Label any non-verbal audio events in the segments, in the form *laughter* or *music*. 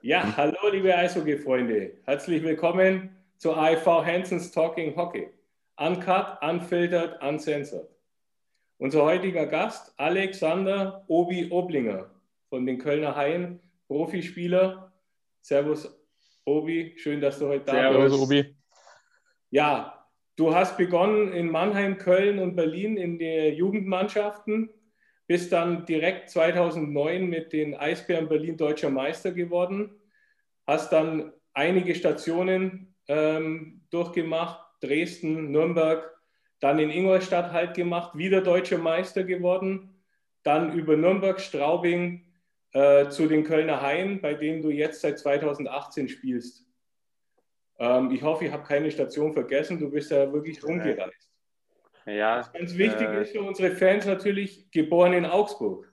Ja, hallo liebe Eishockey-Freunde. Herzlich willkommen zu AIV Hansons Talking Hockey. Uncut, unfiltered, uncensored. Unser heutiger Gast, Alexander Obi Oblinger von den Kölner Haien, Profispieler. Servus Obi, schön, dass du heute da bist. Servus Obi. Ja, du hast begonnen in Mannheim, Köln und Berlin in den Jugendmannschaften, bist dann direkt 2009 mit den Eisbären Berlin deutscher Meister geworden, hast dann einige Stationen ähm, durchgemacht, Dresden, Nürnberg, dann in Ingolstadt halt gemacht, wieder deutscher Meister geworden, dann über Nürnberg, Straubing äh, zu den Kölner Haien, bei denen du jetzt seit 2018 spielst. Ähm, ich hoffe, ich habe keine Station vergessen, du bist ja wirklich rumgereist. Ja. Was ganz wichtig äh, ist für unsere Fans natürlich, geboren in Augsburg.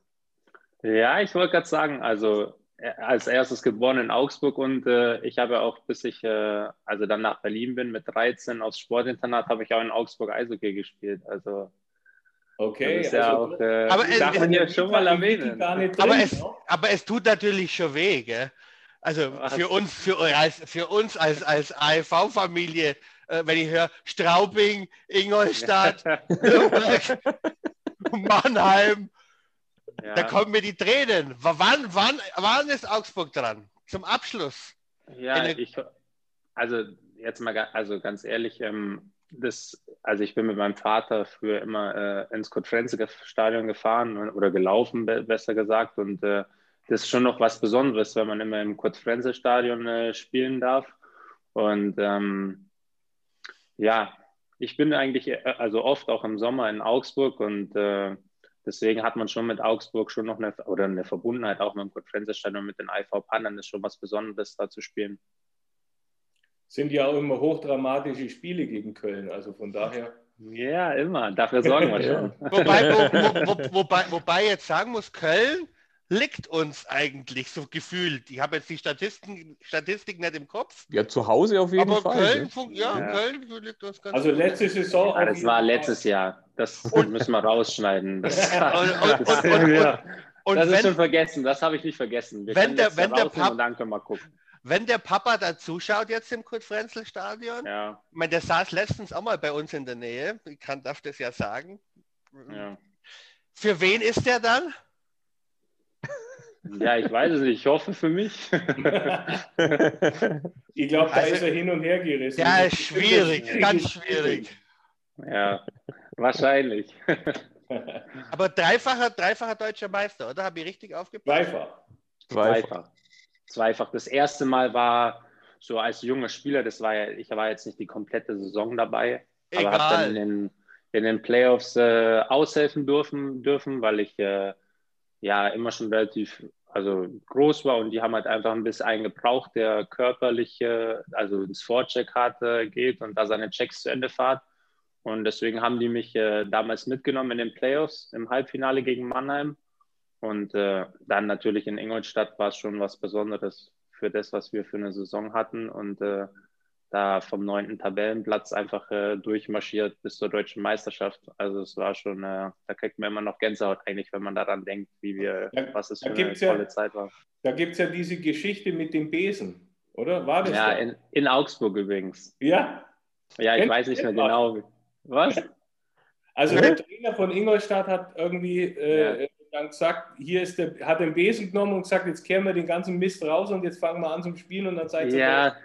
Ja, ich wollte gerade sagen, also äh, als erstes geboren in Augsburg und äh, ich habe auch, bis ich äh, also dann nach Berlin bin mit 13 aufs Sportinternat, habe ich auch in Augsburg Eishockey gespielt. Also Okay, das ist ja auch, äh, aber darf es, man ja schon mal erwähnen. aber, es, aber es tut natürlich schon weh, gell? Also für uns, für, als, für uns als, als AEV-Familie äh, wenn ich höre Straubing, Ingolstadt, *laughs* Nürnberg, Mannheim, ja. da kommen mir die Tränen. Wann, wann, wann ist Augsburg dran? Zum Abschluss. Ja, ich, also jetzt mal also ganz ehrlich, ähm, das, also ich bin mit meinem Vater früher immer äh, ins Kurt-Frenze-Stadion gefahren oder gelaufen, besser gesagt. Und äh, das ist schon noch was Besonderes, wenn man immer im Kurt-Frenze-Stadion äh, spielen darf. Und ähm, ja, ich bin eigentlich äh, also oft auch im Sommer in Augsburg und äh, deswegen hat man schon mit Augsburg schon noch eine oder eine Verbundenheit auch mit dem Konferenzstadion mit den IV Pannen ist schon was Besonderes da zu spielen. Sind ja auch immer hochdramatische Spiele gegen Köln, also von daher. Ja, immer. Dafür sorgen wir *laughs* schon. wobei, wo, wo, wobei, wobei jetzt sagen muss, Köln liegt uns eigentlich so gefühlt? Ich habe jetzt die Statistiken, Statistik nicht im Kopf. Ja, zu Hause auf jeden aber Fall. Köln, ja, ja, Köln liegt uns ganz Also letzte Saison. Ja, das war letztes Jahr. Das *laughs* und, müssen wir rausschneiden. Das, *laughs* und, das, das ist schon vergessen. Das habe ich nicht vergessen. Wir wenn der, wenn der Pap dann können wir gucken. Wenn der Papa da zuschaut jetzt im Kurt-Frenzel-Stadion, ja. ich meine, der saß letztens auch mal bei uns in der Nähe, ich kann, darf das ja sagen. Ja. Für wen ist der dann? Ja, ich weiß es nicht. Ich hoffe für mich. *laughs* ich glaube, da also, ist er hin und her gerissen. Ja, ist schwierig, *laughs* ganz schwierig. Ja, wahrscheinlich. *laughs* Aber dreifacher, dreifacher deutscher Meister, oder? Habe ich richtig aufgepasst? Zweifach. Zweifach. Zweifach. Das erste Mal war so als junger Spieler, das war ja, ich war jetzt nicht die komplette Saison dabei, Egal. aber habe dann in den, in den Playoffs äh, aushelfen dürfen, dürfen, weil ich äh, ja immer schon relativ also groß war und die haben halt einfach ein bisschen einen gebraucht, der körperlich, also ins Vorcheck hat, geht und da seine Checks zu Ende fährt. Und deswegen haben die mich äh, damals mitgenommen in den Playoffs im Halbfinale gegen Mannheim. Und äh, dann natürlich in Ingolstadt war es schon was Besonderes für das, was wir für eine Saison hatten. Und äh, da vom neunten Tabellenplatz einfach äh, durchmarschiert bis zur deutschen Meisterschaft. Also es war schon, äh, da kriegt man immer noch Gänsehaut eigentlich, wenn man daran denkt, wie wir, ja, was es für eine tolle ja, Zeit war. Da gibt es ja diese Geschichte mit dem Besen, oder? War das? Ja, in, in, Augsburg übrigens. Ja? Ja, ich Kennt weiß nicht mehr genau. Was? Also der Trainer von Ingolstadt hat irgendwie äh, ja. dann gesagt, hier ist der, hat den Besen genommen und gesagt, jetzt kehren wir den ganzen Mist raus und jetzt fangen wir an zum Spielen und dann zeigt er, ja.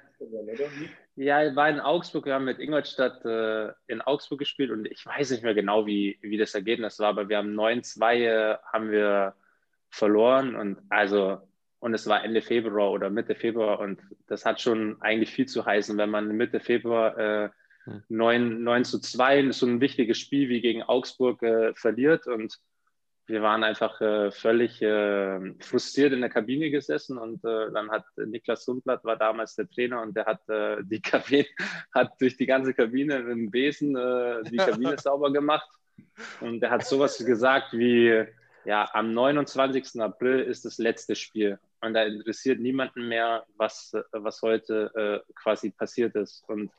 Ja, ich war in Augsburg, wir haben mit Ingolstadt äh, in Augsburg gespielt und ich weiß nicht mehr genau, wie, wie das Ergebnis war, aber wir haben 9-2 äh, haben wir verloren und also und es war Ende Februar oder Mitte Februar und das hat schon eigentlich viel zu heißen, wenn man Mitte Februar äh, 9, 9 zu 2 so ein wichtiges Spiel wie gegen Augsburg äh, verliert und wir waren einfach äh, völlig äh, frustriert in der Kabine gesessen und äh, dann hat Niklas Sundblatt war damals der Trainer und der hat äh, die *laughs* Kabine, hat durch die ganze Kabine mit dem Besen äh, die Kabine *laughs* sauber gemacht und er hat sowas gesagt wie, ja, am 29. April ist das letzte Spiel und da interessiert niemanden mehr, was, was heute äh, quasi passiert ist und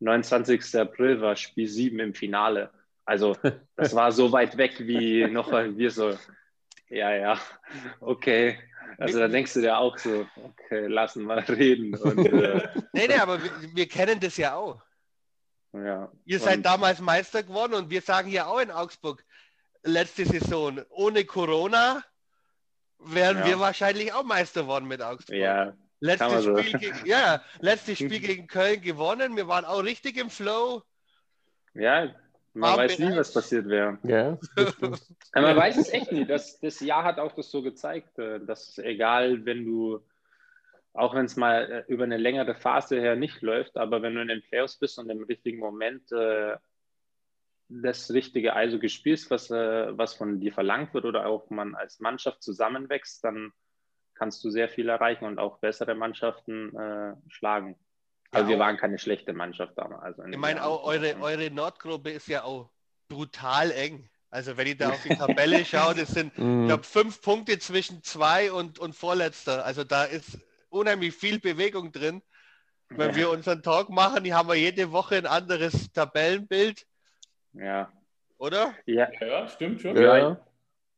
29. April war Spiel 7 im Finale also *laughs* das war so weit weg wie noch wir so, ja, ja, okay. Also da denkst du dir auch so, okay, lassen mal reden. Und, äh, *laughs* nee, nee, aber wir, wir, kennen das ja auch. Ja. Ihr seid damals Meister geworden und wir sagen ja auch in Augsburg, letzte Saison, ohne Corona wären ja. wir wahrscheinlich auch Meister geworden mit Augsburg. Ja. Letztes Spiel, so. gegen, ja, letztes Spiel *laughs* gegen Köln gewonnen. Wir waren auch richtig im Flow. Ja, man War weiß nie, was passiert wäre. *laughs* Ja, man weiß es echt nie. Das, das Jahr hat auch das so gezeigt, äh, dass egal, wenn du, auch wenn es mal äh, über eine längere Phase her nicht läuft, aber wenn du in den Playoffs bist und im richtigen Moment äh, das richtige also gespielst, was, äh, was von dir verlangt wird oder auch man als Mannschaft zusammenwächst, dann kannst du sehr viel erreichen und auch bessere Mannschaften äh, schlagen. Also ja, wir waren keine schlechte Mannschaft damals. Also ich meine, auch eure, eure Nordgruppe ist ja auch brutal eng. Also wenn ich da auf die *laughs* Tabelle schaue, das sind, ich mhm. glaube, fünf Punkte zwischen zwei und, und Vorletzter. Also da ist unheimlich viel Bewegung drin. Wenn ja. wir unseren Talk machen, die haben wir jede Woche ein anderes Tabellenbild. Ja. Oder? Ja, ja stimmt schon. Ja.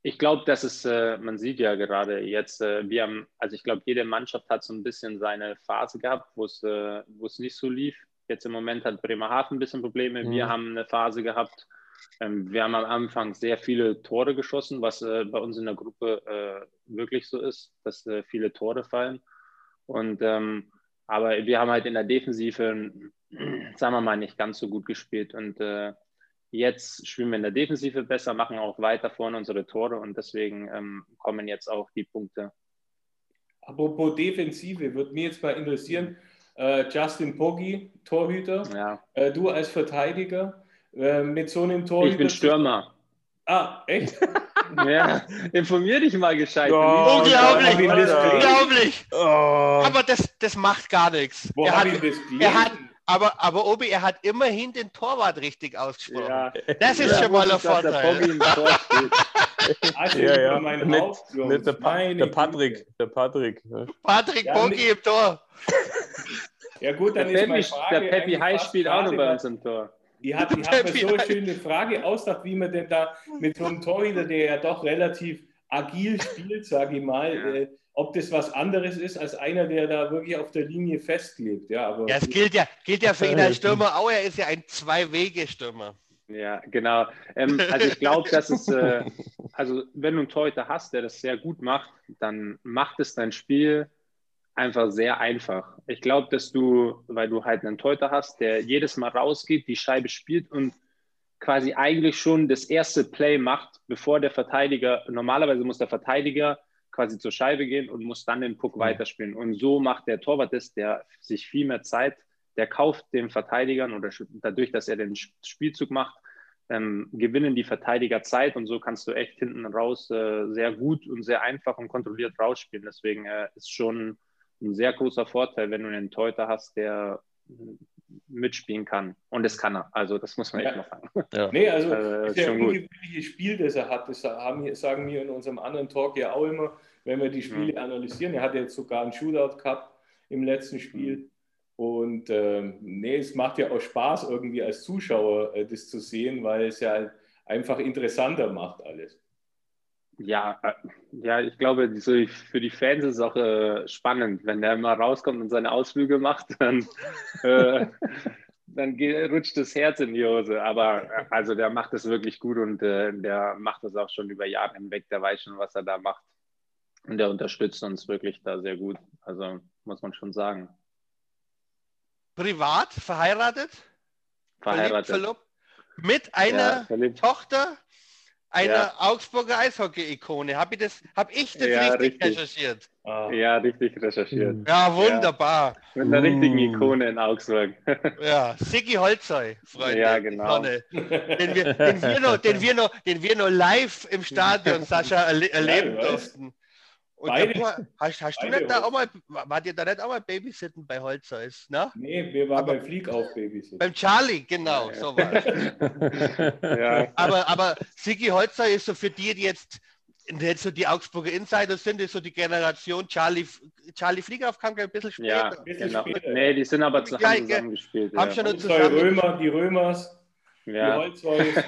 Ich glaube, dass es, äh, man sieht ja gerade jetzt, äh, wir haben, also ich glaube, jede Mannschaft hat so ein bisschen seine Phase gehabt, wo es, äh, wo es nicht so lief. Jetzt im Moment hat Bremerhaven ein bisschen Probleme. Mhm. Wir haben eine Phase gehabt. Ähm, wir haben am Anfang sehr viele Tore geschossen, was äh, bei uns in der Gruppe äh, wirklich so ist, dass äh, viele Tore fallen. Und ähm, aber wir haben halt in der Defensive, sagen wir mal, nicht ganz so gut gespielt. Und Jetzt spielen wir in der Defensive besser, machen auch weiter vorne unsere Tore und deswegen ähm, kommen jetzt auch die Punkte. Apropos Defensive, würde mich jetzt mal interessieren, äh, Justin Poggi, Torhüter, ja. äh, du als Verteidiger äh, mit so einem Torhüter. Ich bin Stürmer. Ah, echt? *laughs* ja, informier dich mal gescheit. Oh, unglaublich, unglaublich. Oh. Aber das, das macht gar nichts. Wo er, hat, er, hat, aber, aber Obi, er hat immerhin den Torwart richtig ausgesprochen. Ja. Das ist ja, schon mal ein Vorteil. also ja, ja. Nicht, nicht der, pa der, Patrick. Der Patrick. Patrick ja, Bogi im Tor. Ja gut, dann der ist Peppi, Der Peppi High spielt auch noch bei uns im Tor. Die hat, die hat mir so eine schöne Frage ausgedacht, wie man denn da mit so einem Torhüter, der ja doch relativ agil spielt, sage ich mal, ja. äh, ob das was anderes ist als einer, der da wirklich auf der Linie festklebt. Ja, aber ja es gilt ja, gilt ja für ihn als Stürmer auch, er ist ja ein Zwei-Wege-Stürmer. Ja, genau. Ähm, also ich glaube, dass es, äh, *laughs* also wenn du einen Torhüter hast, der das sehr gut macht, dann macht es dein Spiel einfach sehr einfach. Ich glaube, dass du, weil du halt einen Torhüter hast, der jedes Mal rausgeht, die Scheibe spielt und quasi eigentlich schon das erste Play macht, bevor der Verteidiger, normalerweise muss der Verteidiger quasi zur Scheibe gehen und muss dann den Puck mhm. weiterspielen. Und so macht der Torwart das, der sich viel mehr Zeit, der kauft den Verteidigern oder dadurch, dass er den Spielzug macht, ähm, gewinnen die Verteidiger Zeit und so kannst du echt hinten raus äh, sehr gut und sehr einfach und kontrolliert rausspielen. Deswegen äh, ist schon ein sehr großer Vorteil, wenn du einen Teuter hast, der mitspielen kann. Und das kann er. Also das muss man ja. echt noch sagen. *laughs* Ja. Nee, also äh, das ungewöhnliche Spiel, das er hat, das haben, sagen wir in unserem anderen Talk ja auch immer, wenn wir die Spiele mhm. analysieren. Er hat jetzt sogar einen Shootout gehabt im letzten Spiel. Mhm. Und ähm, nee, es macht ja auch Spaß, irgendwie als Zuschauer äh, das zu sehen, weil es ja einfach interessanter macht alles. Ja, äh, ja, ich glaube, so für die Fans ist es auch äh, spannend, wenn der mal rauskommt und seine Ausflüge macht, *laughs* dann, äh, dann geht, rutscht das Herz in die Hose. Aber äh, also der macht es wirklich gut und der macht das auch schon über Jahre hinweg. Der weiß schon, was er da macht. Und der unterstützt uns wirklich da sehr gut. Also muss man schon sagen. Privat, verheiratet? Verheiratet. Verlobt, mit einer ja, Tochter einer ja. Augsburger Eishockey-Ikone. Habe ich das, hab ich das ja, richtig, richtig, recherchiert? Ah. Ja, richtig recherchiert. Ja, wunderbar. Ja. Mit einer richtigen mm. Ikone in Augsburg. *laughs* Ja, Siggi Holzei, Freunde. Ja, genau. Den wir, den, wir noch, den, wir noch, den wir noch live im Stadion, *laughs* Sascha, erle erleben durften. Und Beide. hast, hast du nicht da auch mal, wart ihr da nicht auch mal Babysitten bei Holzeis, ne? Nee, wir waren aber, beim Flieg auf Babysitten. Beim Charlie, genau, ja, so war *laughs* ja. Aber, aber Sigi Holzer ist so für die, die jetzt, jetzt so die Augsburger Insider sind, ist so die Generation Charlie, Charlie Flieger kam ein bisschen später. Ja, ein bisschen genau. Später. Nee, die sind aber zusammen, zusammen gespielt. Haben ja. schon zusammen Römer, die Römers, ja. die Holzweis,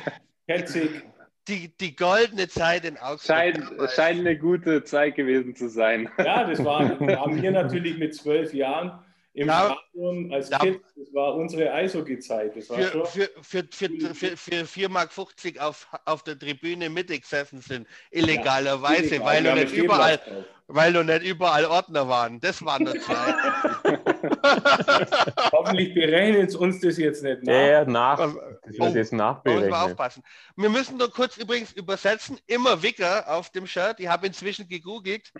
Hetzig. Die, die goldene Zeit in Augsburg. Scheint, scheint eine gute Zeit gewesen zu sein. Ja, das war, haben wir natürlich mit zwölf Jahren im ja, Stadion als ja. Kind. Das war unsere Eishockey-Zeit. Für, für, für, für, für, für 4,50 Mark auf, auf der Tribüne mitgesessen sind, illegalerweise, ja, weil, du nicht überall, weil du nicht überall Ordner waren. Das war eine Zeit. *laughs* Hoffentlich berechnen uns das jetzt nicht nach. Ja, nach. Das wird oh, jetzt nachberechnen. wir aufpassen. Wir müssen nur kurz übrigens übersetzen. Immer Wicker auf dem Shirt. Ich habe inzwischen gegoogelt.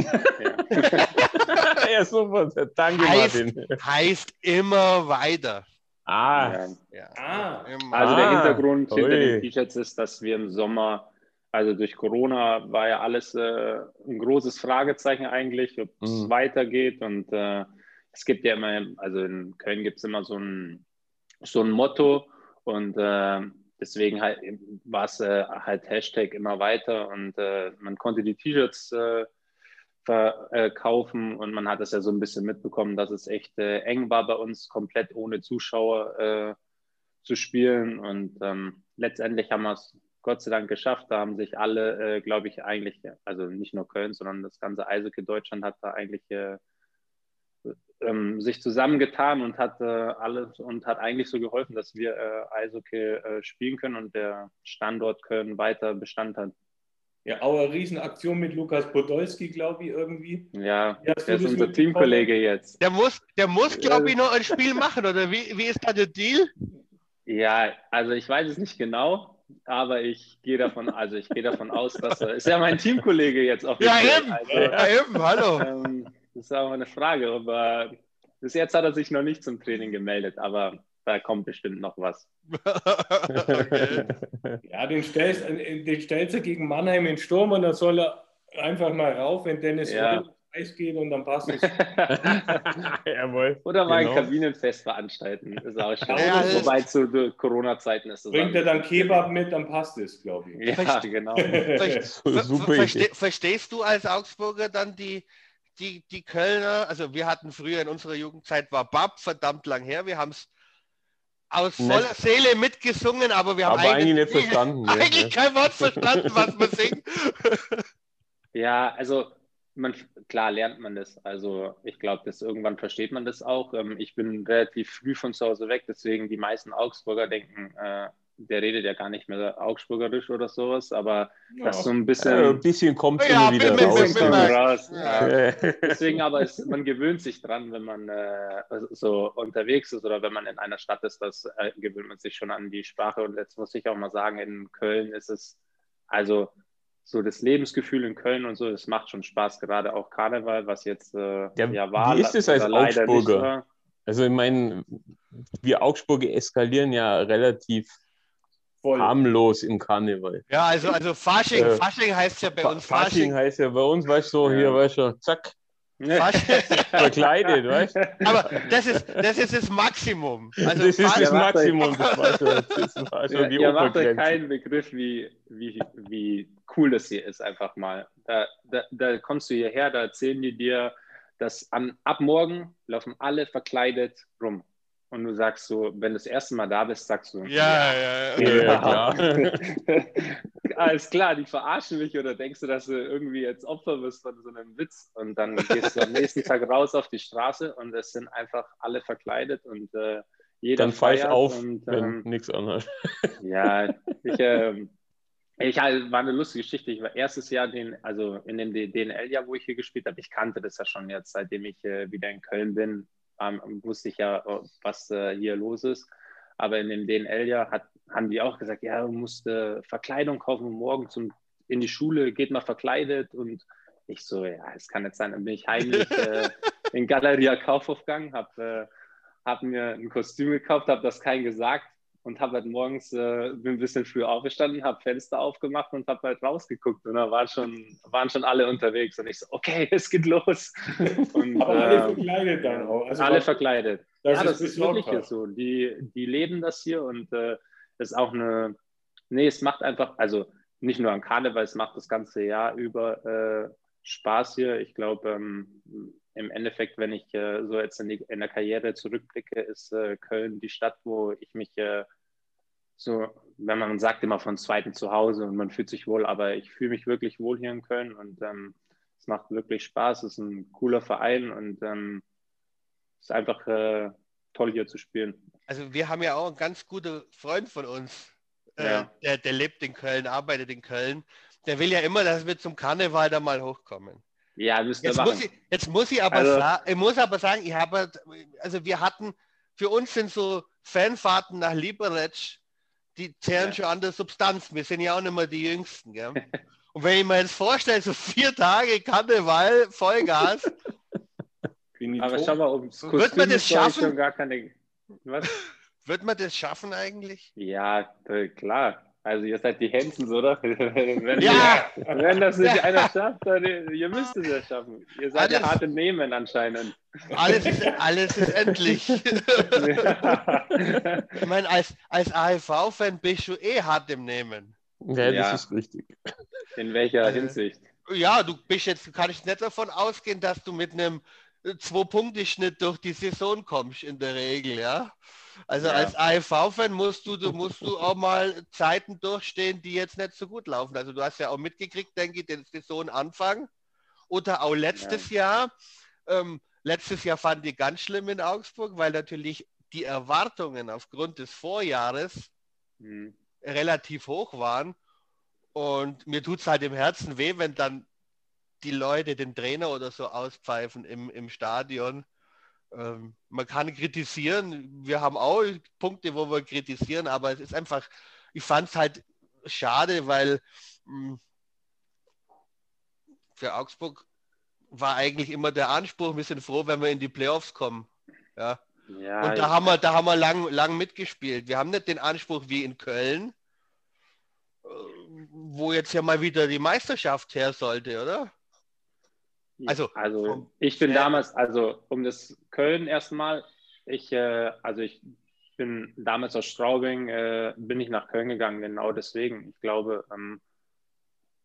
*laughs* ja, super. Danke, heißt, Martin. Heißt immer weiter. Ah. Ja. ah. Also der ah, Hintergrund Ui. hinter den T-Shirts ist, dass wir im Sommer, also durch Corona war ja alles äh, ein großes Fragezeichen eigentlich, ob es mhm. weitergeht. Und äh, es gibt ja immer, also in Köln gibt es immer so ein, so ein Motto und äh, deswegen halt, war es äh, halt Hashtag immer weiter und äh, man konnte die T-Shirts äh, verkaufen und man hat es ja so ein bisschen mitbekommen, dass es echt äh, eng war bei uns, komplett ohne Zuschauer äh, zu spielen und ähm, letztendlich haben wir es Gott sei Dank geschafft. Da haben sich alle, äh, glaube ich, eigentlich, also nicht nur Köln, sondern das ganze Eishockey Deutschland hat da eigentlich äh, ähm, sich zusammengetan und hat äh, alles und hat eigentlich so geholfen, dass wir äh, Eishockey spielen können und der Standort Köln weiter Bestand hat. Ja, auch eine Riesenaktion mit Lukas Podolski, glaube ich, irgendwie. Ja, der ist unser Teamkollege jetzt. Der muss, der muss glaube ich, noch ein Spiel machen, oder wie, wie ist da der Deal? Ja, also ich weiß es nicht genau, aber ich gehe davon, also ich gehe davon aus, dass er ist ja mein Teamkollege jetzt auch. Ja, eben, also, ja, eben, hallo. Ähm, das ist aber eine Frage, aber bis jetzt hat er sich noch nicht zum Training gemeldet, aber da kommt bestimmt noch was. okay. *laughs* *laughs* Ja, den stellst, den stellst du gegen Mannheim in Sturm und dann soll er einfach mal rauf, wenn Dennis ja. Eis geht und dann passt es. *laughs* Jawohl. Oder mal genau. ein Kabinenfest veranstalten. Ist auch schön. Ja, Wobei zu Corona-Zeiten ist es. Bringt er dann Kebab mit, dann passt es, glaube ich. Ja, genau. Super Verste Verstehst du als Augsburger dann die, die, die Kölner? Also wir hatten früher in unserer Jugendzeit war Bab verdammt lang her. Wir haben es aus voller nicht. Seele mitgesungen, aber wir haben aber eigentlich, eigentlich nicht verstanden. *laughs* eigentlich ne? kein Wort verstanden, was man singt. *laughs* Ja, also man, klar lernt man das. Also ich glaube, dass irgendwann versteht man das auch. Ähm, ich bin relativ früh von zu Hause weg, deswegen die meisten Augsburger denken, äh, der redet ja gar nicht mehr Augsburgerisch oder sowas, aber ja. das so ein bisschen. Ja, ein bisschen kommt ja, wieder raus. raus. Ja. Deswegen aber ist, man gewöhnt sich dran, wenn man äh, so unterwegs ist oder wenn man in einer Stadt ist, das äh, gewöhnt man sich schon an die Sprache. Und jetzt muss ich auch mal sagen, in Köln ist es, also so das Lebensgefühl in Köln und so, das macht schon Spaß, gerade auch Karneval, was jetzt äh, ja, war. Wie ist es als Augsburger? Also ich meine, wir Augsburger eskalieren ja relativ Voll. harmlos im Karneval. Ja, also, also Fasching, äh, Fasching heißt ja bei uns Fasching. Fasching heißt ja bei uns, weißt du, so, hier, weißt du, zack. *laughs* Verkleidet, weißt du? Aber das ist, das ist das Maximum. Also das ist das Maximum. Das war schon, das war schon die ihr macht euch keinen Begriff, wie, wie, wie cool das hier ist, einfach mal. Da, da, da kommst du hierher, da erzählen die dir, dass an, ab morgen laufen alle verkleidet rum und du sagst so, wenn du das erste Mal da bist, sagst du, ja, ja, ja, ja, klar. *laughs* Alles klar, die verarschen mich oder denkst du, dass du irgendwie jetzt Opfer wirst von so einem Witz und dann gehst du am nächsten Tag raus auf die Straße und es sind einfach alle verkleidet und äh, jeder Dann fall ich auf, und, wenn ähm, nichts anderes. *laughs* Ja, ich, äh, ich war eine lustige Geschichte. Ich war erstes Jahr, den, also in dem DNL-Jahr, wo ich hier gespielt habe, ich kannte das ja schon jetzt, seitdem ich äh, wieder in Köln bin, ähm, wusste ich ja, äh, was äh, hier los ist. Aber in dem DNL-Jahr hat, haben die auch gesagt, ja, du musst äh, Verkleidung kaufen, morgen zum, in die Schule, geht mal verkleidet. Und ich so, ja, es kann nicht sein. Dann bin ich heimlich *laughs* äh, in Galeria Kaufhof gegangen, habe äh, hab mir ein Kostüm gekauft, habe das keinem gesagt und habe halt morgens, äh, bin ein bisschen früh aufgestanden, habe Fenster aufgemacht und habe halt rausgeguckt und da waren schon, waren schon alle unterwegs und ich so, okay, *laughs* es geht los. Und, Aber alle äh, verkleidet dann auch. Also alle verkleidet. Das ja, das ist wirklich so. Die, die leben das hier und äh, ist auch eine, nee, es macht einfach, also nicht nur an Karneval, es macht das ganze Jahr über äh, Spaß hier. Ich glaube, ähm, im Endeffekt, wenn ich äh, so jetzt in, die, in, der Karriere zurückblicke, ist äh, Köln die Stadt, wo ich mich äh, so, wenn man sagt immer von zweiten zu Hause und man fühlt sich wohl, aber ich fühle mich wirklich wohl hier in Köln und ähm, es macht wirklich Spaß. Es ist ein cooler Verein und ähm, es ist einfach äh, toll hier zu spielen. Also wir haben ja auch einen ganz guten Freund von uns, äh, ja. der, der lebt in Köln, arbeitet in Köln. Der will ja immer, dass wir zum Karneval da mal hochkommen. Ja, müsst jetzt, muss ich, jetzt muss ich aber also, sagen, ich muss aber sagen, ich habe, also wir hatten, für uns sind so Fanfahrten nach Liberec, die zählen ja. schon an der Substanz. Wir sind ja auch nicht mehr die Jüngsten. Gell? *laughs* Und wenn ich mir jetzt vorstelle, so vier Tage Karneval, Vollgas. *laughs* aber schau mal, ums Kostüm wird man das schaffen? Keine... *laughs* Wird man das schaffen eigentlich? Ja, klar. Also ihr seid die Hensens, oder? *laughs* wenn, ja. ihr, wenn das nicht ja. einer schafft, dann ihr müsst es ja schaffen. Ihr seid alles, ja hart im Nehmen anscheinend. Alles ist, alles ist endlich. Ja. *laughs* ich meine, als, als AHV-Fan bist du eh hart im Nehmen. Ja, das ist richtig. In welcher also, Hinsicht? Ja, du bist jetzt, kann ich nicht davon ausgehen, dass du mit einem Zwei-Punkte-Schnitt durch die Saison kommst in der Regel, ja. Also ja. als AFV-Fan musst du, du, musst du auch mal Zeiten durchstehen, die jetzt nicht so gut laufen. Also du hast ja auch mitgekriegt, denke ich, den Saisonanfang oder auch letztes ja. Jahr. Ähm, letztes Jahr fand ich ganz schlimm in Augsburg, weil natürlich die Erwartungen aufgrund des Vorjahres mhm. relativ hoch waren. Und mir tut es halt im Herzen weh, wenn dann die Leute den Trainer oder so auspfeifen im, im Stadion. Ähm, man kann kritisieren, wir haben auch Punkte, wo wir kritisieren, aber es ist einfach, ich fand es halt schade, weil mh, hm, für Augsburg war eigentlich immer der Anspruch, wir sind froh, wenn wir in die Playoffs kommen. Ja. ja und da haben wir, da haben wir lang, lang mitgespielt. Wir haben nicht den Anspruch wie in Köln, äh, wo jetzt ja mal wieder die Meisterschaft her sollte, oder? Also, also ich bin damals, also um das Köln erstmal, ich, äh, also ich bin damals aus Straubing, äh, bin ich nach Köln gegangen, genau deswegen. Ich glaube, ähm,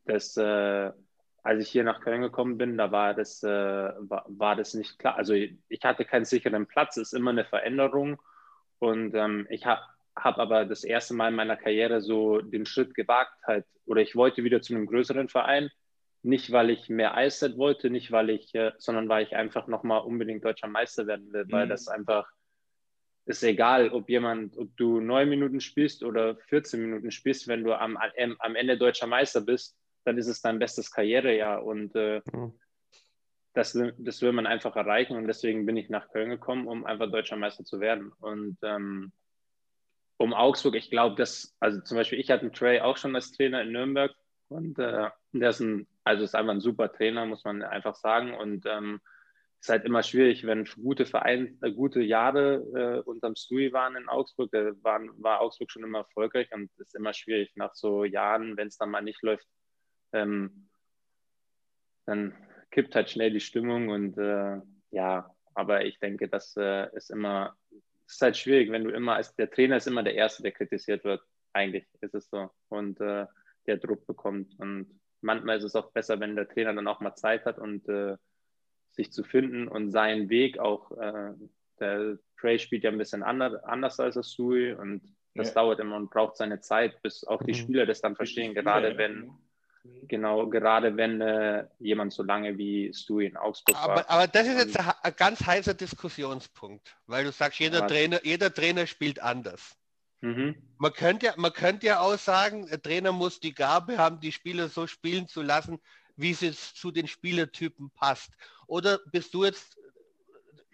dass äh, als ich hier nach Köln gekommen bin, da war das, äh, war, war, das nicht klar. Also ich hatte keinen sicheren Platz, ist immer eine Veränderung. Und ähm, ich habe hab aber das erste Mal in meiner Karriere so den Schritt gewagt, halt, oder ich wollte wieder zu einem größeren Verein nicht, weil ich mehr Eiszeit wollte, nicht weil ich, äh, sondern weil ich einfach nochmal unbedingt deutscher Meister werden will, weil mhm. das einfach ist egal, ob jemand, ob du neun Minuten spielst oder 14 Minuten spielst, wenn du am, am Ende deutscher Meister bist, dann ist es dein bestes Karrierejahr und äh, mhm. das, das will man einfach erreichen und deswegen bin ich nach Köln gekommen, um einfach deutscher Meister zu werden und ähm, um Augsburg, ich glaube, dass, also zum Beispiel, ich hatte einen Trey auch schon als Trainer in Nürnberg und äh, der ist ein also ist einfach ein super Trainer, muss man einfach sagen. Und ähm, ist halt immer schwierig, wenn gute Vereine, äh, gute Jahre äh, unterm Stui waren in Augsburg, da waren, war Augsburg schon immer erfolgreich und es ist immer schwierig nach so Jahren, wenn es dann mal nicht läuft, ähm, dann kippt halt schnell die Stimmung und äh, ja, aber ich denke, das äh, ist immer, ist halt schwierig, wenn du immer als der Trainer ist immer der Erste, der kritisiert wird. Eigentlich ist es so und äh, der Druck bekommt und manchmal ist es auch besser, wenn der Trainer dann auch mal Zeit hat und äh, sich zu finden und seinen Weg auch. Äh, der Trey spielt ja ein bisschen anders, anders als der Sui und das ja. dauert immer und braucht seine Zeit, bis auch die mhm. Spieler das dann verstehen, gerade ja, wenn. Mhm. Genau, gerade wenn äh, jemand so lange wie Stewie in Augsburg aber, war. Aber das ist jetzt ein, ein ganz heißer Diskussionspunkt, weil du sagst, jeder, Trainer, jeder Trainer spielt anders. Mhm. Man, könnte ja, man könnte ja auch sagen, der Trainer muss die Gabe haben, die Spieler so spielen zu lassen, wie es zu den Spielertypen passt. Oder bist du jetzt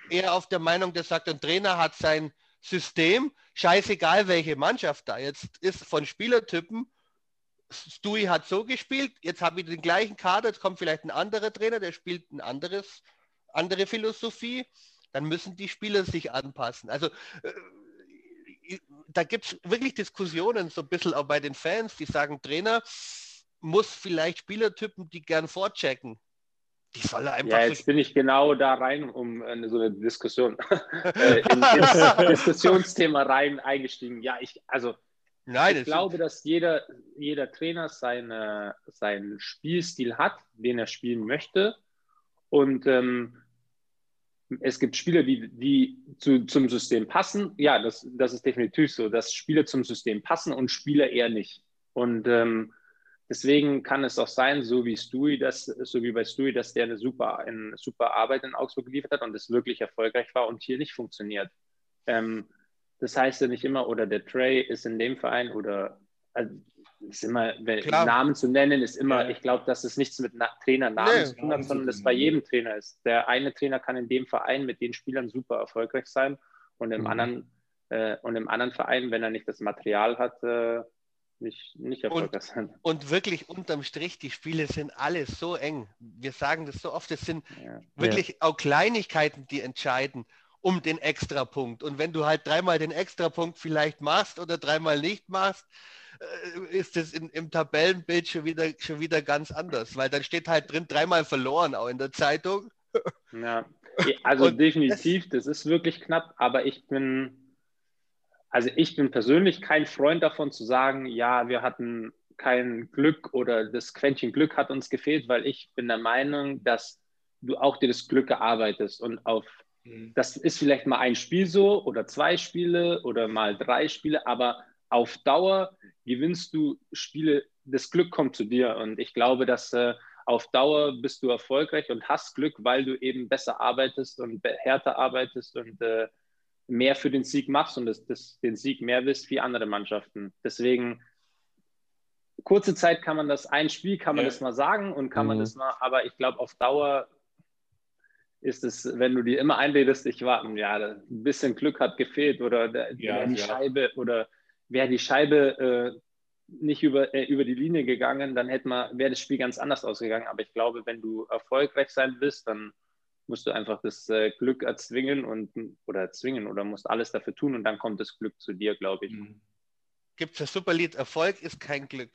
eher auf der Meinung, der sagt, ein Trainer hat sein System, scheißegal welche Mannschaft da jetzt ist, von Spielertypen. Stui hat so gespielt, jetzt habe ich den gleichen Kader, jetzt kommt vielleicht ein anderer Trainer, der spielt ein anderes, andere Philosophie, dann müssen die Spieler sich anpassen. Also äh, da gibt es wirklich Diskussionen, so ein bisschen auch bei den Fans, die sagen, Trainer muss vielleicht Spielertypen, die gern vorchecken. Die soll er einfach. Ja, jetzt so bin ich genau da rein, um eine, so eine Diskussion, *laughs* äh, in *laughs* das Diskussionsthema rein eingestiegen. Ja, ich, also Nein, ich glaube, dass jeder, jeder Trainer seine, seinen Spielstil hat, den er spielen möchte. Und ähm, es gibt Spieler, die, die zu, zum System passen. Ja, das, das ist definitiv so, dass Spieler zum System passen und Spieler eher nicht. Und ähm, deswegen kann es auch sein, so wie Stui, das, so wie bei Stui, dass der eine super, eine super Arbeit in Augsburg geliefert hat und es wirklich erfolgreich war und hier nicht funktioniert. Ähm, das heißt ja nicht immer, oder der Trey ist in dem Verein oder also, ist immer, Namen zu nennen, ist immer, ja. ich glaube, dass es nichts mit Na Trainernamen nee, zu tun hat, sondern das bei jedem Trainer ist. Der eine Trainer kann in dem Verein mit den Spielern super erfolgreich sein und im mhm. anderen äh, und im anderen Verein, wenn er nicht das Material hat, äh, nicht, nicht erfolgreich sein. Und wirklich unterm Strich, die Spiele sind alle so eng. Wir sagen das so oft, es sind ja. wirklich ja. auch Kleinigkeiten, die entscheiden um den Extrapunkt. Und wenn du halt dreimal den Extrapunkt vielleicht machst oder dreimal nicht machst, ist es im Tabellenbild schon wieder, schon wieder ganz anders, weil dann steht halt drin dreimal verloren, auch in der Zeitung. Ja, also Und definitiv, das ist wirklich knapp, aber ich bin, also ich bin persönlich kein Freund davon zu sagen, ja, wir hatten kein Glück oder das Quäntchen Glück hat uns gefehlt, weil ich bin der Meinung, dass du auch dir das Glück erarbeitest und auf mhm. das ist vielleicht mal ein Spiel so oder zwei Spiele oder mal drei Spiele, aber auf Dauer gewinnst du Spiele, das Glück kommt zu dir. Und ich glaube, dass äh, auf Dauer bist du erfolgreich und hast Glück, weil du eben besser arbeitest und härter arbeitest und äh, mehr für den Sieg machst und das, das, den Sieg mehr willst wie andere Mannschaften. Deswegen, kurze Zeit kann man das, ein Spiel kann man ja. das mal sagen und kann mhm. man das mal, aber ich glaube, auf Dauer ist es, wenn du dir immer einredest, ich war, ja, ein bisschen Glück hat gefehlt oder der, ja, die ja. Scheibe oder wäre die Scheibe äh, nicht über, äh, über die Linie gegangen, dann hätte man, wäre das Spiel ganz anders ausgegangen. Aber ich glaube, wenn du erfolgreich sein willst, dann musst du einfach das äh, Glück erzwingen und oder erzwingen oder musst alles dafür tun und dann kommt das Glück zu dir, glaube ich. Mhm. Gibt es das Superlied Erfolg ist kein Glück.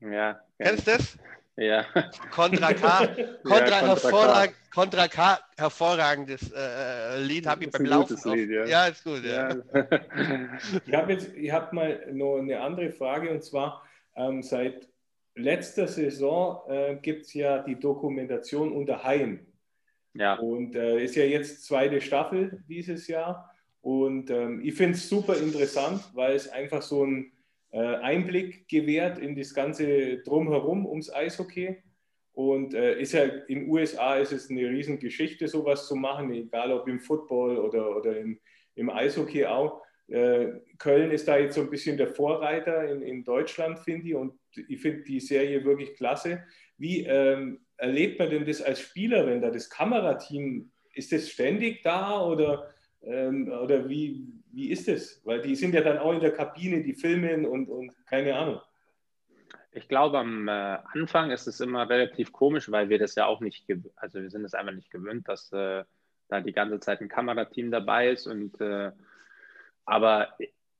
Ja. Kennst du das? Ja. Contra K, *laughs* Contra, ja, hervorrag, Contra K, hervorragendes äh, Lied, habe ich beim Laufen. Lied, ja. ja. ist gut. Ja. ich habe jetzt, ich habe mal noch eine andere Frage und zwar ähm, seit letzter Saison äh, gibt es ja die Dokumentation unter Haien. Ja. Und äh, ist ja jetzt zweite Staffel dieses Jahr. Und ähm, ich finde es super interessant, weil es einfach so ein äh, Einblick gewährt in das ganze Drumherum ums Eishockey. Und äh, ist ja in den USA ist es eine Riesengeschichte, sowas zu machen, egal ob im Football oder, oder im, im Eishockey auch. Äh, Köln ist da jetzt so ein bisschen der Vorreiter in, in Deutschland, finde ich. Und ich finde die Serie wirklich klasse. Wie ähm, erlebt man denn das als Spieler, wenn da das Kamerateam, ist das ständig da oder, ähm, oder wie, wie ist es? Weil die sind ja dann auch in der Kabine, die filmen und, und keine Ahnung. Ich glaube, am äh, Anfang ist es immer relativ komisch, weil wir das ja auch nicht, also wir sind es einfach nicht gewöhnt, dass äh, da die ganze Zeit ein Kamerateam dabei ist. Und äh, aber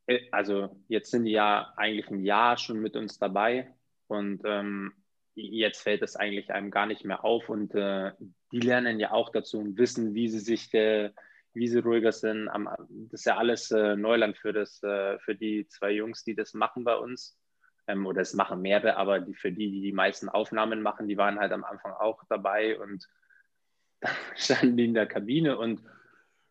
äh, also jetzt sind die ja eigentlich ein Jahr schon mit uns dabei und ähm, jetzt fällt es eigentlich einem gar nicht mehr auf und äh, die lernen ja auch dazu und wissen, wie sie sich äh, wie sie ruhiger sind. Das ist ja alles äh, Neuland für, das, äh, für die zwei Jungs, die das machen bei uns. Ähm, oder es machen mehrere, aber die, für die, die die meisten Aufnahmen machen, die waren halt am Anfang auch dabei und *laughs* standen die in der Kabine. Und,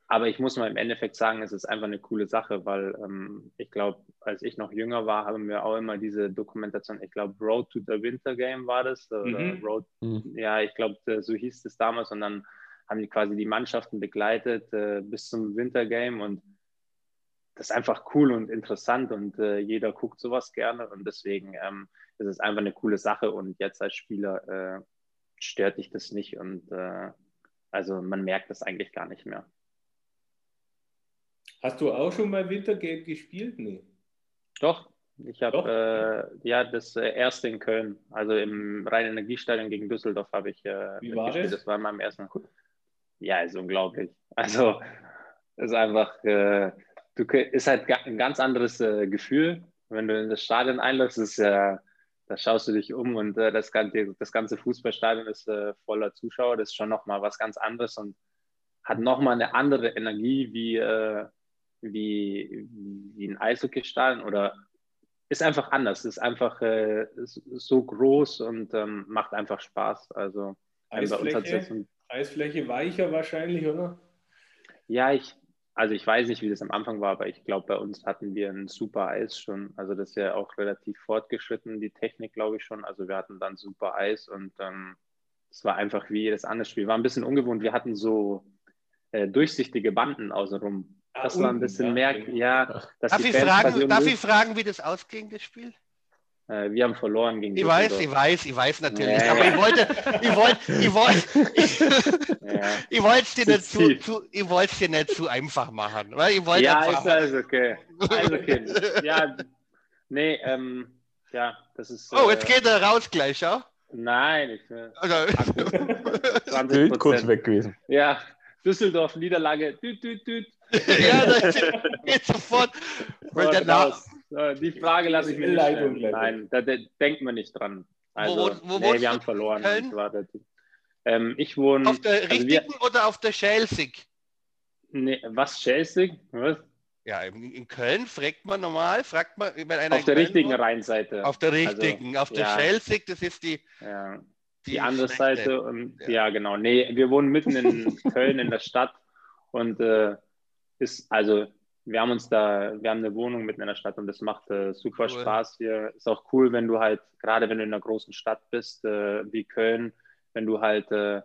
aber ich muss mal im Endeffekt sagen, es ist einfach eine coole Sache, weil ähm, ich glaube, als ich noch jünger war, haben wir auch immer diese Dokumentation, ich glaube, Road to the Winter Game war das. Mhm. Road, mhm. Ja, ich glaube, so hieß es damals. Und dann haben die quasi die Mannschaften begleitet äh, bis zum Wintergame und das ist einfach cool und interessant und äh, jeder guckt sowas gerne und deswegen ähm, ist es einfach eine coole Sache und jetzt als Spieler äh, stört dich das nicht und äh, also man merkt das eigentlich gar nicht mehr. Hast du auch schon mal Wintergame gespielt? Nee. Doch, ich habe äh, ja das äh, erste in Köln, also im Rhein-Energiestadion gegen Düsseldorf habe ich äh, Wie war gespielt. Das? das war in meinem ersten ja, ist unglaublich. Also ist einfach, äh, du ist halt ein ganz anderes äh, Gefühl, wenn du in das Stadion einläufst. Ist ja, da schaust du dich um und äh, das, ganze, das ganze Fußballstadion ist äh, voller Zuschauer. Das ist schon nochmal was ganz anderes und hat nochmal eine andere Energie wie, äh, wie, wie ein Eishockeystadion oder ist einfach anders. Ist einfach äh, so groß und ähm, macht einfach Spaß. Also Eisfläche? Eisfläche weicher wahrscheinlich, oder? Ja, ich, also ich weiß nicht, wie das am Anfang war, aber ich glaube, bei uns hatten wir ein super Eis schon. Also das ist ja auch relativ fortgeschritten, die Technik, glaube ich schon. Also wir hatten dann super Eis und ähm, es war einfach wie jedes andere Spiel. War ein bisschen ungewohnt. Wir hatten so äh, durchsichtige Banden außenrum. Ah, das ah, war ein bisschen ja, mehr, genau. ja. Darf ich, fragen, darf ich fragen, wie das ausging, das Spiel? Äh, wir haben verloren gegen Ich weiß, ich weiß, ich weiß natürlich. Ja. Aber ich wollte, ich wollte, ich wollte, ich, ja. ich wollte es dir nicht zu, zu, ich wollte dir nicht zu einfach machen. Weil ich wollte ja, ist alles okay. Alles okay. *laughs* ja, nee, ähm, ja, das ist. Oh, jetzt äh, geht er raus gleich, ja? Nein, ich bin. Also, *laughs* Bild kurz weg gewesen. Ja, Düsseldorf, Niederlage, düt, düt, düt. *laughs* ja, das geht sofort. Die Frage lasse ich mir nicht stellen. Nein, da, da, denkt man nicht dran. Also, wo, wo nee, wir haben verloren. Ähm, ich wohne. Auf der also richtigen wir, oder auf der Schelsig? Nee, was Schelsig? Was? Ja, in Köln fragt man normal, fragt man wenn einer Auf der richtigen wohnt, Rheinseite. Auf der richtigen, also, auf der ja, Schelsig, das ist die. Ja, die, die andere Seite. Und, ja. ja. genau. Nee, wir wohnen mitten in *laughs* Köln in der Stadt und äh, ist, also wir haben uns da, wir haben eine Wohnung mitten in der Stadt und das macht äh, super cool. Spaß hier. Ist auch cool, wenn du halt, gerade wenn du in einer großen Stadt bist, äh, wie Köln, wenn du halt, äh,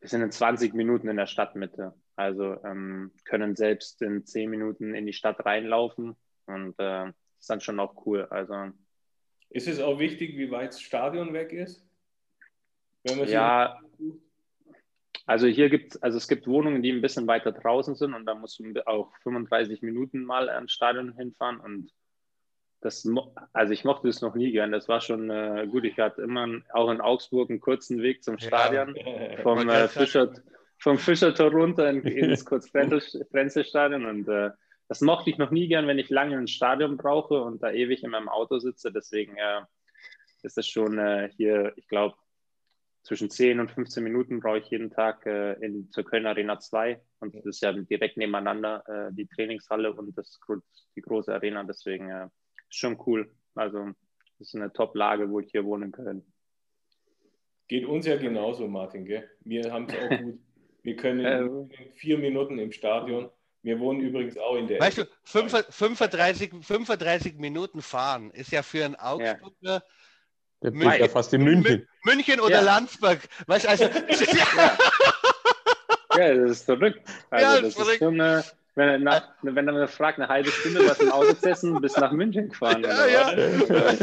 wir sind in 20 Minuten in der Stadtmitte. Also ähm, können selbst in 10 Minuten in die Stadt reinlaufen und äh, ist dann schon auch cool. Also ist es auch wichtig, wie weit das Stadion weg ist? ja, also hier gibt es, also es gibt Wohnungen, die ein bisschen weiter draußen sind und da musst du auch 35 Minuten mal ans Stadion hinfahren und das, also ich mochte das noch nie gern. Das war schon äh, gut. Ich hatte immer auch in Augsburg einen kurzen Weg zum Stadion *laughs* ja. vom, äh, Fischer, vom Fischertor runter in, *laughs* ins Kurz-Frenzel-Stadion und äh, das mochte ich noch nie gern, wenn ich lange ins Stadion brauche und da ewig in meinem Auto sitze. Deswegen äh, ist das schon äh, hier, ich glaube, zwischen 10 und 15 Minuten brauche ich jeden Tag äh, in, zur Köln Arena 2 und das ist ja direkt nebeneinander äh, die Trainingshalle und das, die große Arena, deswegen äh, ist schon cool. Also das ist eine Top-Lage, wo ich hier wohnen kann. Geht uns ja genauso, Martin, gell? Wir haben es auch gut. Wir können in, *laughs* in vier Minuten im Stadion. Wir wohnen übrigens auch in der. Weißt du, 35, 35 Minuten fahren ist ja für einen Augsburger ja der bist ja fast in München. München oder ja. Landsberg. Weißt also. ja. *laughs* ja, das ist verrückt. Also, ja, das, ist schon eine, wenn, nach, wenn man fragt, eine halbe Stunde was im Auto setzen, bis nach München gefahren. Ja, ja.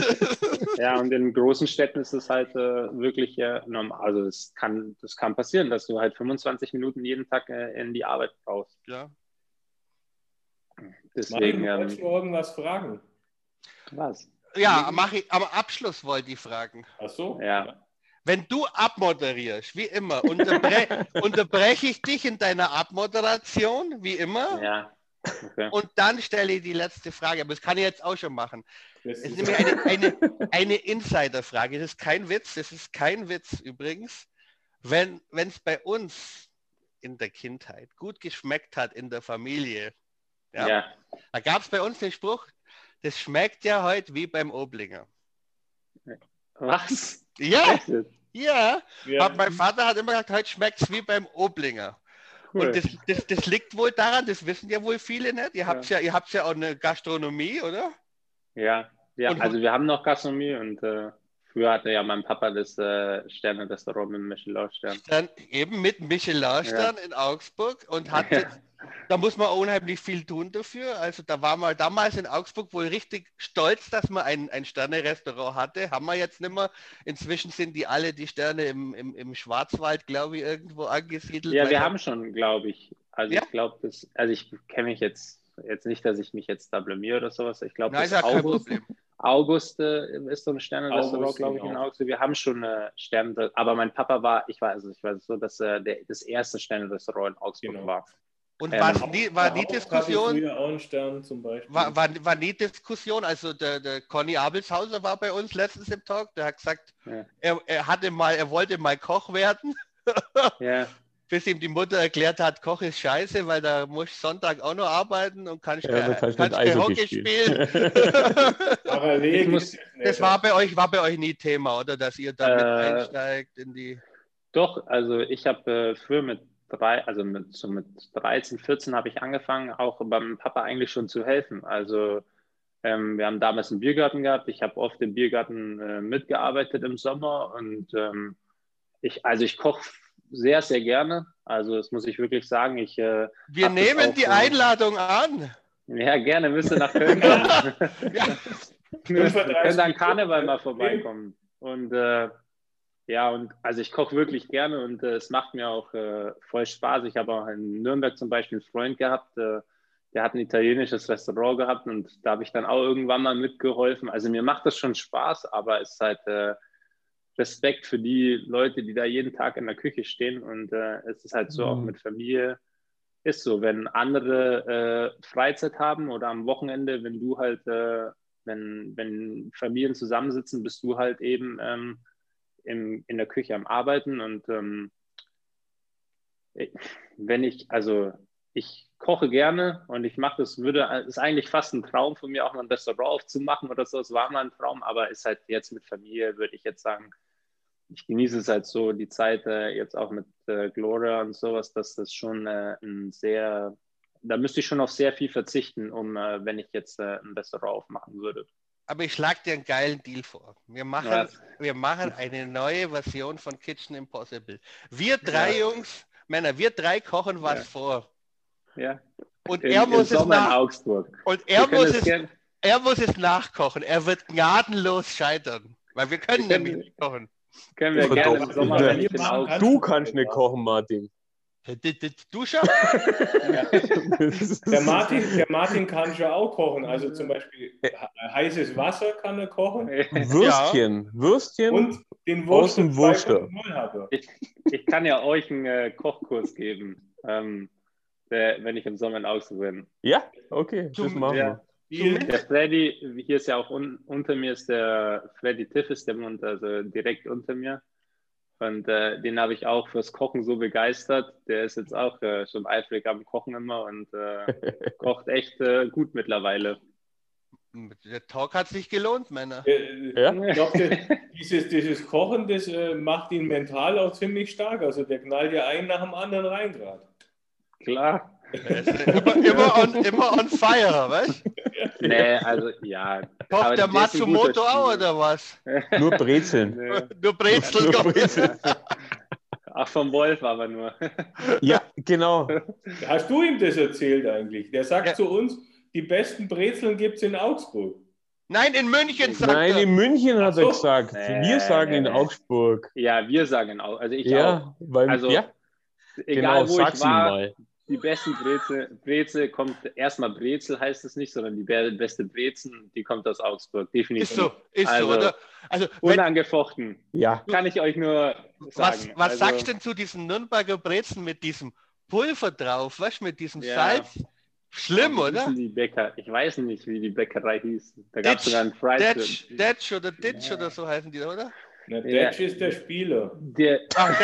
ja, und in großen Städten ist es halt äh, wirklich äh, normal. Also das kann, das kann passieren, dass du halt 25 Minuten jeden Tag äh, in die Arbeit brauchst. Ja. Deswegen. Martin, ähm, du irgendwas fragen? Was? Ja, mach ich, am Abschluss wollte ich fragen. Ach so? Ja. Wenn du abmoderierst, wie immer, unterbre *laughs* unterbreche ich dich in deiner Abmoderation, wie immer. Ja. Okay. Und dann stelle ich die letzte Frage, aber das kann ich jetzt auch schon machen. Das ist nämlich eine, *laughs* eine, eine Insider-Frage. Das ist kein Witz, das ist kein Witz übrigens. Wenn es bei uns in der Kindheit gut geschmeckt hat in der Familie, ja, ja. da gab es bei uns den Spruch, das schmeckt ja heute wie beim Oblinger. Was? Ja, ja. ja. mein Vater hat immer gesagt, heute schmeckt es wie beim Oblinger. Cool. Und das, das, das, liegt wohl daran, das wissen ja wohl viele nicht. Ihr habt ja, ja, ihr habt ja auch eine Gastronomie, oder? Ja, ja und, also wir haben noch Gastronomie und äh, früher hatte ja mein Papa das äh, Sterne-Restaurant mit Michelin-Stern. Eben mit Michelin-Stern ja. in Augsburg und hat *laughs* ja da muss man unheimlich viel tun dafür. Also da war man damals in Augsburg wohl richtig stolz, dass man ein, ein Sterne-Restaurant hatte. Haben wir jetzt nicht mehr. Inzwischen sind die alle die Sterne im, im, im Schwarzwald, glaube ich, irgendwo angesiedelt. Ja, wir haben schon, glaube ich. Also ja? ich glaube, das, also ich kenne mich jetzt, jetzt nicht, dass ich mich jetzt da blamier oder sowas. Ich glaube, das August, August äh, ist so ein Sterne-Restaurant, glaube ich, in Augsburg. Wir haben schon äh, Sterne, aber mein Papa war, ich weiß, also ich weiß so, dass äh, der, das erste Sterne-Restaurant in Augsburg genau. war. Und ähm, war, nie, war nie Diskussion, war, war, war nie Diskussion, also der, der Conny Abelshauser war bei uns letztens im Talk, der hat gesagt, ja. er, er hatte mal, er wollte mal Koch werden. *laughs* ja. Bis ihm die Mutter erklärt hat, Koch ist scheiße, weil da muss Sonntag auch noch arbeiten und kannst ja, kannst Hockey spielen. *laughs* *laughs* muss, das war bei euch, war bei euch nie Thema, oder dass ihr damit äh, einsteigt in die. Doch, also ich habe äh, früher mit drei, also mit, so mit 13, 14 habe ich angefangen, auch beim Papa eigentlich schon zu helfen. Also ähm, wir haben damals einen Biergarten gehabt. Ich habe oft im Biergarten äh, mitgearbeitet im Sommer und ähm, ich, also ich koche sehr, sehr gerne. Also das muss ich wirklich sagen. Ich, äh, wir nehmen die Einladung an. Ja, gerne, müsste nach Köln kommen. *laughs* ja. wir können dann Karneval mal vorbeikommen. Und äh, ja, und also ich koche wirklich gerne und äh, es macht mir auch äh, voll Spaß. Ich habe auch in Nürnberg zum Beispiel einen Freund gehabt, äh, der hat ein italienisches Restaurant gehabt und da habe ich dann auch irgendwann mal mitgeholfen. Also mir macht das schon Spaß, aber es ist halt äh, Respekt für die Leute, die da jeden Tag in der Küche stehen und äh, es ist halt so mhm. auch mit Familie ist so, wenn andere äh, Freizeit haben oder am Wochenende, wenn du halt, wenn, wenn Familien zusammensitzen, bist du halt eben ähm, im, in der Küche am Arbeiten und ähm, wenn ich, also ich koche gerne und ich mache das, würde, ist eigentlich fast ein Traum von mir, auch mal ein Restaurant aufzumachen oder so. Es war mal ein Traum, aber ist halt jetzt mit Familie, würde ich jetzt sagen, ich genieße es halt so, die Zeit äh, jetzt auch mit äh, Gloria und sowas, dass das schon äh, ein sehr, da müsste ich schon auf sehr viel verzichten, um, äh, wenn ich jetzt äh, ein Restaurant aufmachen würde aber ich schlage dir einen geilen Deal vor. Wir machen, wir machen eine neue Version von Kitchen Impossible. Wir drei ja. Jungs, Männer, wir drei kochen was ja. vor. Ja. Und in, er muss es nach Augsburg. Und er muss es, er muss es nachkochen. Er wird gnadenlos scheitern, weil wir können, wir können nämlich nicht kochen. Können wir gerne im Sommer, Du kannst nicht kochen, Martin. Du schon? *laughs* der, Martin, der Martin kann schon auch kochen. Also zum Beispiel heißes Wasser kann er kochen. Würstchen. Ja. Würstchen und den Wurst aus Wurster. Ich, ich, kann ja euch einen äh, Kochkurs geben, ähm, der, wenn ich im Sommer in Augsburg bin. Ja, okay, das machen wir. Der Freddy, hier ist ja auch un, unter mir ist der Freddy Tiffes, der wohnt also direkt unter mir. Und äh, den habe ich auch fürs Kochen so begeistert. Der ist jetzt auch äh, schon eifrig am Kochen immer und äh, *laughs* kocht echt äh, gut mittlerweile. Der Talk hat sich gelohnt, Männer. ja? Ich glaube, dieses, dieses Kochen, das äh, macht ihn mental auch ziemlich stark. Also der knallt ja einen nach dem anderen rein gerade. Klar. Immer, immer, on, immer on fire, weißt du? Nee, also ja. Kocht der Matsumoto auch oder was? Nur Brezeln. Nur Brezeln. Nur Brezeln. Ach, vom Wolf aber nur. ja, genau. Hast du ihm das erzählt eigentlich? Der sagt ja. zu uns, die besten Brezeln gibt es in Augsburg. Nein, in München sagt Nein, er. in München hat so. er gesagt. Nee, wir sagen nee, in Augsburg. Ja, wir sagen in Augsburg. Also ich ja, auch. Weil, also, ja. egal genau, wo ich war, mal die besten Brezel, Brezel kommt, erstmal Brezel heißt es nicht, sondern die beste Brezen, die kommt aus Augsburg, definitiv. Ist so, ist also, so, oder? Also, unangefochten. Ja. Kann ich euch nur sagen. Was, was also, sagst du denn zu diesen Nürnberger Brezen mit diesem Pulver drauf, was mit diesem ja. Salz? Schlimm, oder? Die Bäcker, ich weiß nicht, wie die Bäckerei hieß. Da gab es sogar einen Fried. Detsch, Detsch oder Ditch ja. oder so heißen die, oder? Na, Detsch ja. ist der Spieler. Der, *laughs* Ach,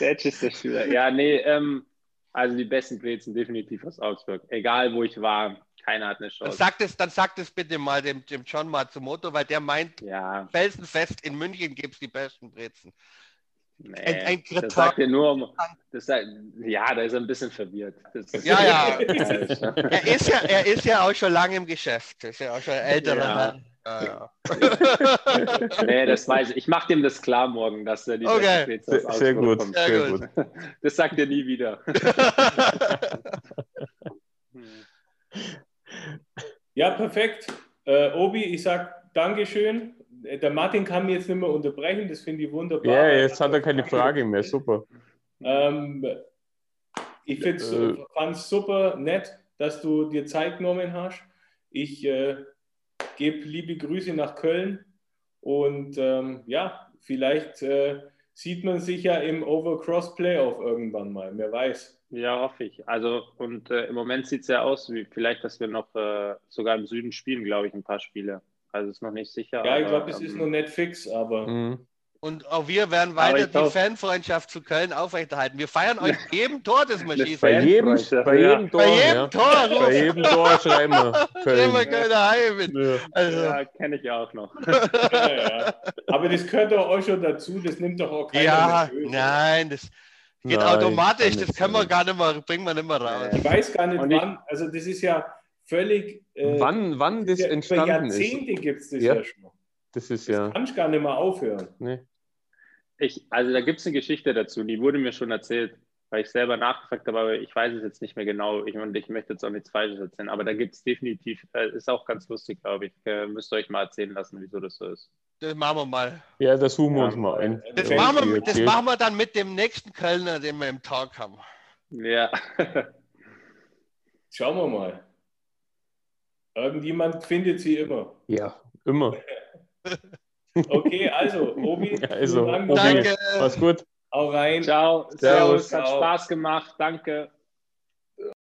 Detsch ist der Spieler. Ja, nee, ähm, also die besten Brezen definitiv aus Augsburg. Egal, wo ich war, keiner hat eine Chance. Dann sagt es, dann sagt es bitte mal dem, dem John Matsumoto, weil der meint, ja. felsenfest, in München gibt es die besten Brezen. Nee, ein, ein das sagt er nur um, das sagt, ja, da ist er ein bisschen verwirrt. Das ja, ja. *laughs* er, ist ja. Er ist ja auch schon lange im Geschäft. Ist ja auch schon älterer ja. Mann. Ja, ja. *laughs* nee, das weiß ich. Ich mache dem das klar morgen, dass er die okay. sehr, sehr gut, kommt. sehr gut. Das sagt er nie wieder. *laughs* ja, perfekt. Äh, Obi, ich sag Dankeschön. Der Martin kann mich jetzt nicht mehr unterbrechen, das finde ich wunderbar. Ja, jetzt hat er keine Frage mehr, super. Ähm, ich äh, fand es super nett, dass du dir Zeit genommen hast. Ich äh, gebe liebe Grüße nach Köln und ähm, ja, vielleicht äh, sieht man sich ja im Overcross Playoff irgendwann mal, wer weiß. Ja, hoffe ich. Also und äh, im Moment sieht es ja aus, wie vielleicht, dass wir noch äh, sogar im Süden spielen, glaube ich, ein paar Spiele. Also ist noch nicht sicher. Ja, ich glaube, es ist ähm, noch nicht fix, aber. Mhm. Und auch wir werden weiter die glaub... Fanfreundschaft zu Köln aufrechterhalten. Wir feiern euch *laughs* bei jedem Tor, das wir schießen. Bei jedem, bei jedem Tor. Bei jedem ja. Tor. bei jedem Tor schreiben wir *laughs* Köln. wir Kölner Heim. Ja, also. ja kenne ich auch noch. *laughs* ja, Aber das gehört doch auch schon dazu. Das nimmt doch auch keiner Ja, nein, das geht nein, automatisch. Das können wir gar nicht mehr, bringen wir nicht mehr raus. Ich weiß gar nicht, wann. Also das ist ja völlig... Äh, wann, wann das entstanden ist. Jahrzehnte gibt es das ja, schon. Das ist ja... Das kann ich gar nicht mehr aufhören. Nee. Ich, also da gibt es eine Geschichte dazu, die wurde mir schon erzählt, weil ich selber nachgefragt habe, aber ich weiß es jetzt nicht mehr genau. Ich, und ich möchte jetzt auch nichts Falsches erzählen, aber da gibt es definitiv, äh, ist auch ganz lustig, glaube ich. Äh, müsst ihr euch mal erzählen lassen, wieso das so ist. Das machen wir mal. Ja, das suchen wir uns mal ein. Das, machen wir, das machen wir dann mit dem nächsten Kölner, den wir im Tag haben. Ja. Schauen wir mal. Irgendjemand findet sie immer. Ja, immer. *laughs* Okay, also, Obi. Also, Obi. Danke. Mach's gut. Hau rein. Ciao. Servus. Servus. Hat Spaß gemacht. Danke.